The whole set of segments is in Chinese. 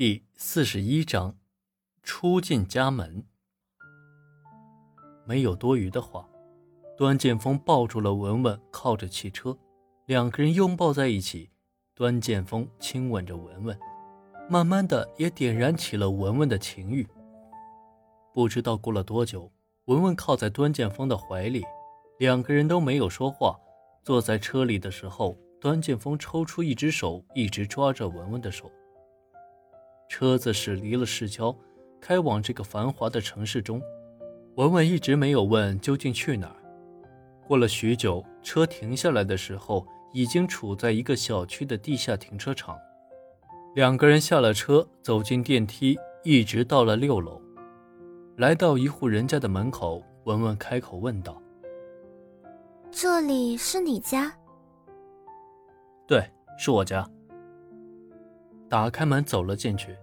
第四十一章，出进家门。没有多余的话，端剑锋抱住了文文，靠着汽车，两个人拥抱在一起。端剑锋亲吻着文文，慢慢的也点燃起了文文的情欲。不知道过了多久，文文靠在端剑锋的怀里，两个人都没有说话。坐在车里的时候，端剑锋抽出一只手，一直抓着文文的手。车子驶离了市郊，开往这个繁华的城市中。文文一直没有问究竟去哪儿。过了许久，车停下来的时候，已经处在一个小区的地下停车场。两个人下了车，走进电梯，一直到了六楼。来到一户人家的门口，文文开口问道：“这里是你家？”“对，是我家。”打开门走了进去，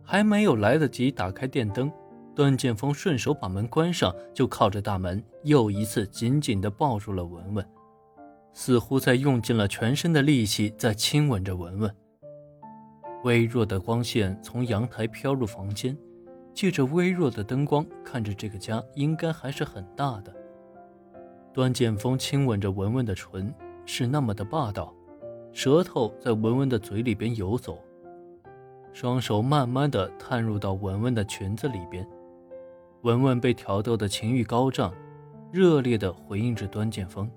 还没有来得及打开电灯，段剑锋顺手把门关上，就靠着大门又一次紧紧地抱住了文文，似乎在用尽了全身的力气在亲吻着文文。微弱的光线从阳台飘入房间，借着微弱的灯光，看着这个家应该还是很大的。段剑锋亲吻着文文的唇，是那么的霸道，舌头在文文的嘴里边游走。双手慢慢的探入到文文的裙子里边，文文被挑逗的情欲高涨，热烈的回应着端剑锋。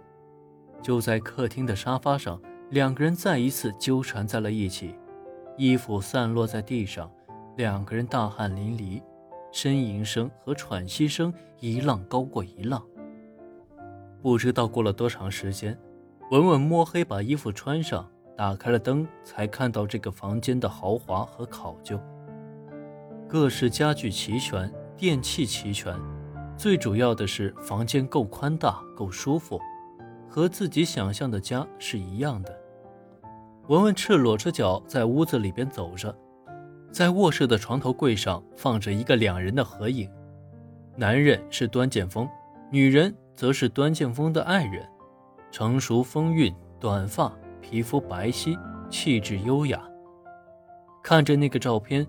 就在客厅的沙发上，两个人再一次纠缠在了一起，衣服散落在地上，两个人大汗淋漓，呻吟声和喘息声一浪高过一浪。不知道过了多长时间，文文摸黑把衣服穿上。打开了灯，才看到这个房间的豪华和考究。各式家具齐全，电器齐全，最主要的是房间够宽大、够舒服，和自己想象的家是一样的。文文赤裸着脚在屋子里边走着，在卧室的床头柜上放着一个两人的合影，男人是端剑锋，女人则是端剑锋的爱人，成熟风韵，短发。皮肤白皙，气质优雅。看着那个照片，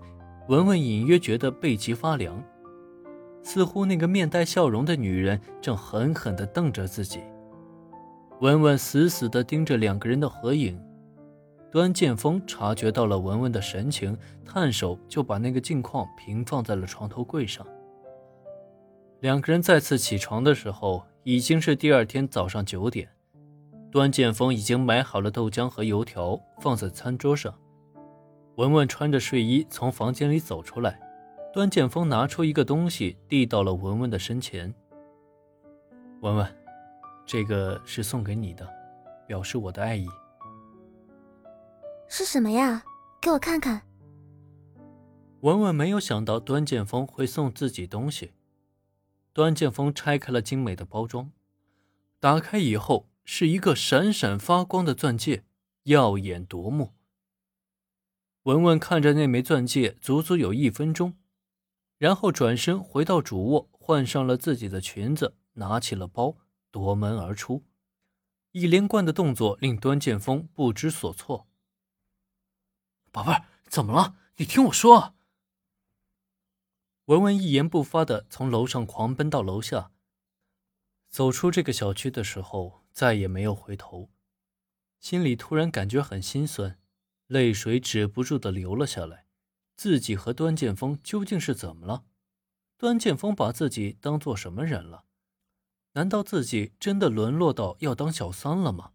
文文隐约觉得背脊发凉，似乎那个面带笑容的女人正狠狠地瞪着自己。文文死死地盯着两个人的合影。端剑锋察觉到了文文的神情，探手就把那个镜框平放在了床头柜上。两个人再次起床的时候，已经是第二天早上九点。端剑锋已经买好了豆浆和油条，放在餐桌上。文文穿着睡衣从房间里走出来，端剑锋拿出一个东西递到了文文的身前。文文，这个是送给你的，表示我的爱意。是什么呀？给我看看。文文没有想到端剑锋会送自己东西。端剑锋拆开了精美的包装，打开以后。是一个闪闪发光的钻戒，耀眼夺目。文文看着那枚钻戒，足足有一分钟，然后转身回到主卧，换上了自己的裙子，拿起了包，夺门而出。一连贯的动作令端剑锋不知所措。宝贝儿，怎么了？你听我说。文文一言不发的从楼上狂奔到楼下。走出这个小区的时候，再也没有回头，心里突然感觉很心酸，泪水止不住的流了下来。自己和端剑锋究竟是怎么了？端剑锋把自己当做什么人了？难道自己真的沦落到要当小三了吗？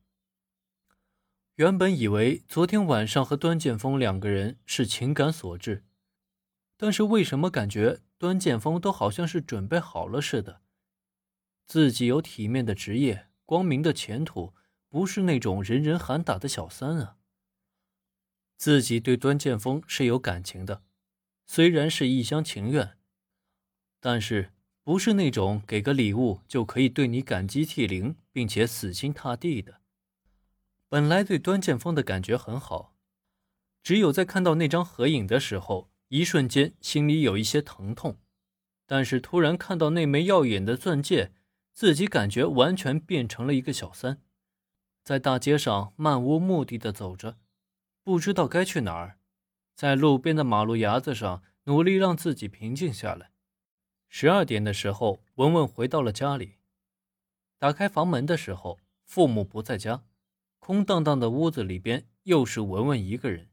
原本以为昨天晚上和端剑锋两个人是情感所致，但是为什么感觉端剑锋都好像是准备好了似的？自己有体面的职业，光明的前途，不是那种人人喊打的小三啊。自己对端剑锋是有感情的，虽然是一厢情愿，但是不是那种给个礼物就可以对你感激涕零，并且死心塌地的。本来对端剑锋的感觉很好，只有在看到那张合影的时候，一瞬间心里有一些疼痛，但是突然看到那枚耀眼的钻戒。自己感觉完全变成了一个小三，在大街上漫无目的的走着，不知道该去哪儿。在路边的马路牙子上努力让自己平静下来。十二点的时候，文文回到了家里。打开房门的时候，父母不在家，空荡荡的屋子里边又是文文一个人。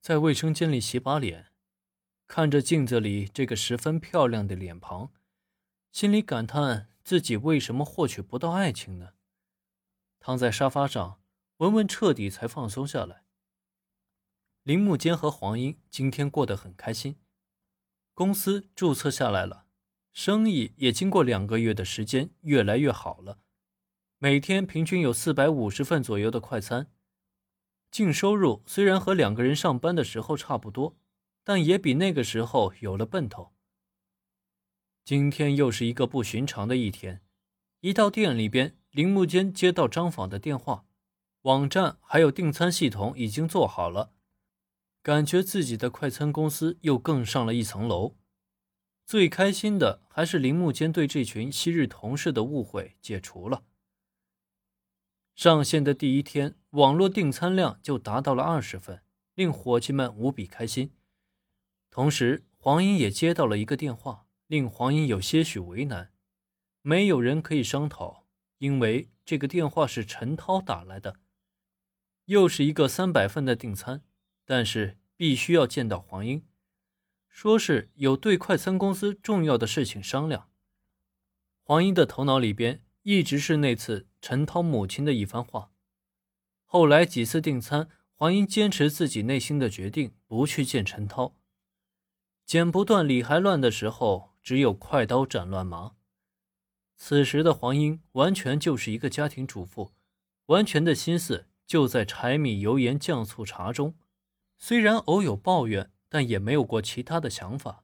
在卫生间里洗把脸，看着镜子里这个十分漂亮的脸庞，心里感叹自己为什么获取不到爱情呢？躺在沙发上，文文彻底才放松下来。林木坚和黄英今天过得很开心。公司注册下来了，生意也经过两个月的时间越来越好了，每天平均有四百五十份左右的快餐，净收入虽然和两个人上班的时候差不多，但也比那个时候有了奔头。今天又是一个不寻常的一天，一到店里边，铃木间接到张访的电话，网站还有订餐系统已经做好了。感觉自己的快餐公司又更上了一层楼。最开心的还是铃木间对这群昔日同事的误会解除了。上线的第一天，网络订餐量就达到了二十份，令伙计们无比开心。同时，黄英也接到了一个电话，令黄英有些许为难，没有人可以商讨，因为这个电话是陈涛打来的，又是一个三百份的订餐。但是必须要见到黄英，说是有对快餐公司重要的事情商量。黄英的头脑里边一直是那次陈涛母亲的一番话。后来几次订餐，黄英坚持自己内心的决定，不去见陈涛。剪不断理还乱的时候，只有快刀斩乱麻。此时的黄英完全就是一个家庭主妇，完全的心思就在柴米油盐酱醋茶中。虽然偶有抱怨，但也没有过其他的想法。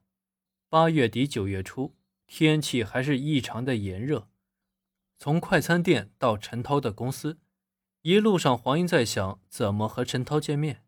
八月底九月初，天气还是异常的炎热。从快餐店到陈涛的公司，一路上黄英在想怎么和陈涛见面。